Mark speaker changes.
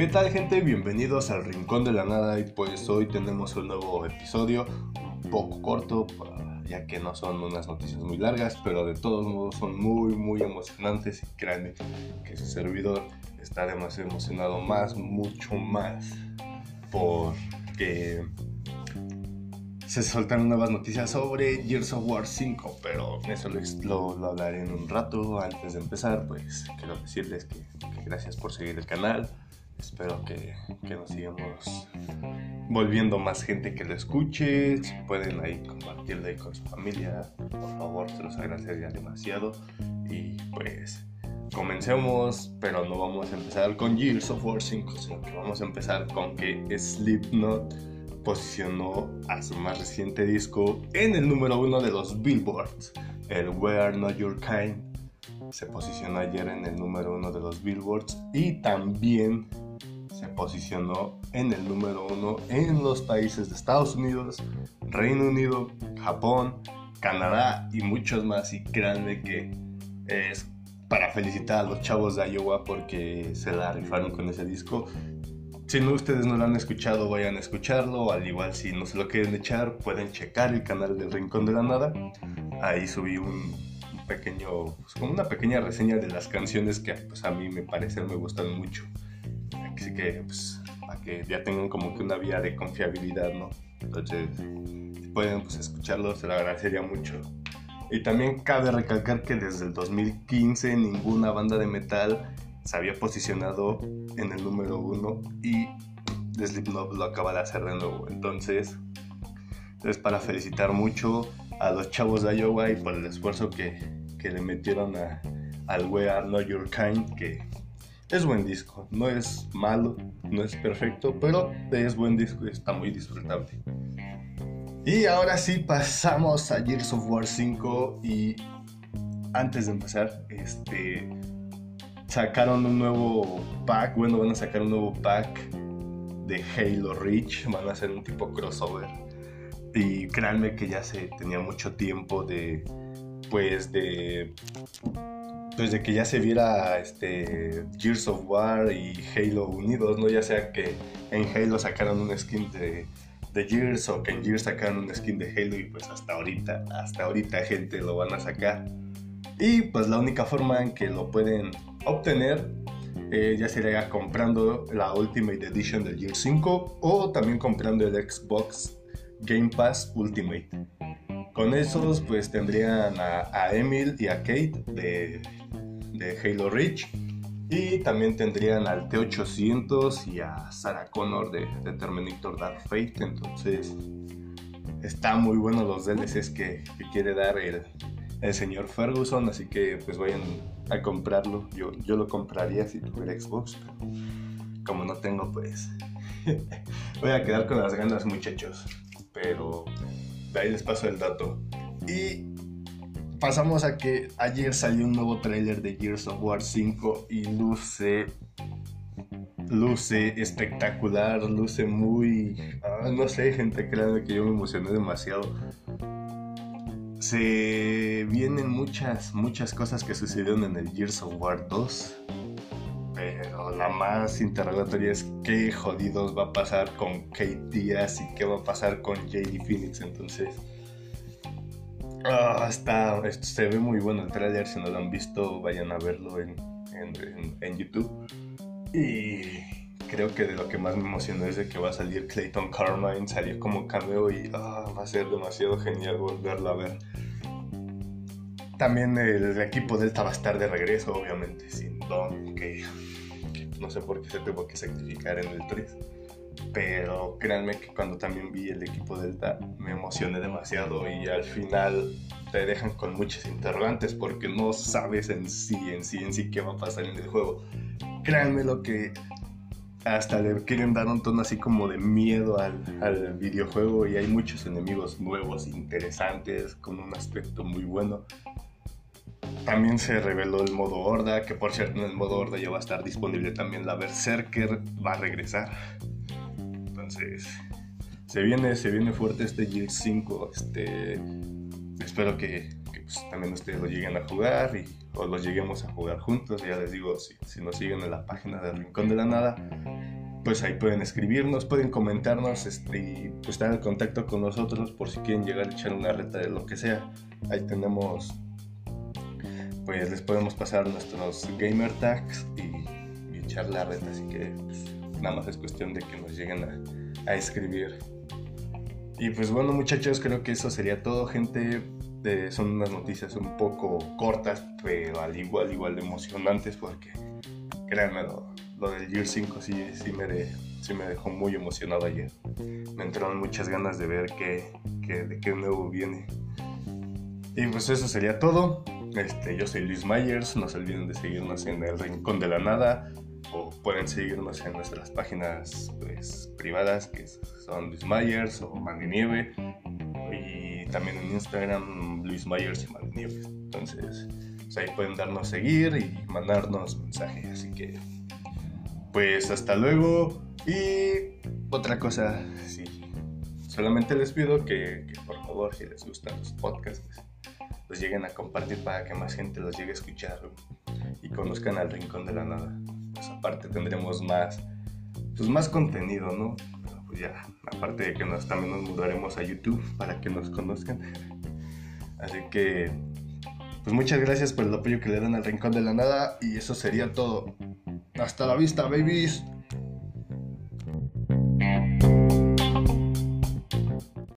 Speaker 1: ¿Qué tal gente? Bienvenidos al Rincón de la Nada y pues hoy tenemos un nuevo episodio un poco corto ya que no son unas noticias muy largas pero de todos modos son muy muy emocionantes y créanme que su servidor está demasiado emocionado más, mucho más porque se soltaron nuevas noticias sobre Gears of War 5, pero eso lo, lo, hablaré en un rato. Antes de empezar, pues quiero decirles que, gracias por seguir el canal. Espero que, que, nos sigamos volviendo más gente que lo escuche. Si pueden ahí compartirlo con su familia, por favor, se los agradecería demasiado. Y pues comencemos, pero no vamos a empezar con Gears of War 5, sino que vamos a empezar con que Slipknot posicionó a su más reciente disco en el número uno de los Billboards. El We Are Not Your Kind se posicionó ayer en el número uno de los Billboards y también se posicionó en el número uno en los países de Estados Unidos, Reino Unido, Japón, Canadá y muchos más. Y créanme que es para felicitar a los chavos de Iowa porque se la rifaron con ese disco si no, ustedes no lo han escuchado, vayan a escucharlo. Al igual, si no se lo quieren echar, pueden checar el canal del Rincón de la Nada. Ahí subí un pequeño, pues, como una pequeña reseña de las canciones que pues, a mí me parecen, me gustan mucho. Así que, pues, para que ya tengan como que una vía de confiabilidad, ¿no? Entonces, si pueden pues, escucharlo, se lo agradecería mucho. Y también cabe recalcar que desde el 2015 ninguna banda de metal se había posicionado en el número uno y Slipknot lo acaba de hacer de nuevo. Entonces, es para felicitar mucho a los chavos de Iowa y por el esfuerzo que, que le metieron a, al We Are Not Your Kind, que es buen disco. No es malo, no es perfecto, pero es buen disco y está muy disfrutable. Y ahora sí pasamos a Gears of War 5 y antes de empezar, este sacaron un nuevo pack, bueno, van a sacar un nuevo pack de Halo Reach, van a hacer un tipo crossover. Y créanme que ya se tenía mucho tiempo de, pues, de, pues, de que ya se viera este Gears of War y Halo unidos, ¿no? Ya sea que en Halo sacaron un skin de, de Gears o que en Gears sacaron un skin de Halo y pues hasta ahorita, hasta ahorita gente lo van a sacar. Y pues la única forma en que lo pueden obtener eh, ya sería comprando la Ultimate Edition del Gear 5 o también comprando el Xbox Game Pass Ultimate. Con esos pues tendrían a, Emil y a Kate de, de, Halo Reach y también tendrían al T800 y a Sarah Connor de, de Terminator Dark Fate. Entonces está muy bueno los DLCs que, que quiere dar el, el señor Ferguson, así que pues vayan a comprarlo. Yo, yo lo compraría si tuviera Xbox, como no tengo, pues voy a quedar con las ganas, muchachos. Pero ahí les paso el dato. Y pasamos a que ayer salió un nuevo tráiler de Gears of War 5 y luce luce espectacular, luce muy ah, no sé, gente, créanme que yo me emocioné demasiado se vienen muchas, muchas cosas que sucedieron en el Gears of War 2. Pero la más interrogatoria es qué jodidos va a pasar con Kate Diaz y qué va a pasar con JD Phoenix. Entonces, ah, está, se ve muy bueno el trailer. Si no lo han visto, vayan a verlo en, en YouTube. Y creo que de lo que más me emocionó es de que va a salir Clayton Carmine, salió como cameo y ah, va a ser demasiado genial volverlo a ver. También el equipo Delta va a estar de regreso, obviamente, sin Don, que, no sé por qué se tuvo que sacrificar en el 3. Pero créanme que cuando también vi el equipo Delta me emocioné demasiado y al final te dejan con muchos interrogantes porque no sabes en sí, en sí, en sí qué va a pasar en el juego. Créanme lo que hasta le quieren dar un tono así como de miedo al, videojuego y hay muchos enemigos nuevos, interesantes, con un aspecto muy bueno. También se reveló el modo Horda, que por cierto en el modo Horda ya va a estar disponible también la Berserker, va a regresar. Entonces, se viene, se viene fuerte este Gears 5. Este, espero que, pues, también ustedes lo lleguen a jugar y, o los lleguemos a jugar juntos. Ya les digo, si, si nos siguen en la página del Rincón de la Nada, pues ahí pueden escribirnos, pueden comentarnos este, y pues estar en contacto con nosotros por si quieren llegar a echar una reta de lo que sea. Ahí tenemos, pues les podemos pasar nuestros gamer tags y, echar la reta, así que pues, nada más es cuestión de que nos lleguen a, a escribir. Y pues bueno muchachos, creo que eso sería todo gente. Eh, son unas noticias un poco cortas, pero al igual, igual de emocionantes porque créanme, lo del Year 5 sí, sí, me me dejó muy emocionado ayer. Me entraron muchas ganas de ver qué, qué, de qué nuevo viene. Y pues eso sería todo. Este, yo soy Luis Myers, no se olviden de seguirnos en el Rincón de la Nada o pueden seguirnos en nuestras páginas pues, privadas que son Luis Myers o Mandy Nieve y también en Instagram Luis Myers y Mandy Nieve. Entonces pues, ahí pueden darnos seguir y mandarnos mensajes. Así que pues hasta luego. Y otra cosa, sí. Solamente les pido que, por favor, si les gustan los podcasts, los lleguen a compartir para que más gente los llegue a escuchar y conozcan al Rincón de la Nada. Pues aparte tendremos más, pues más contenido, ¿no? pues ya, aparte de que nos, también nos mudaremos a YouTube para que nos conozcan. Así que, pues muchas gracias por el apoyo que le dan al Rincón de la Nada y eso sería todo. Hasta la vista, babies.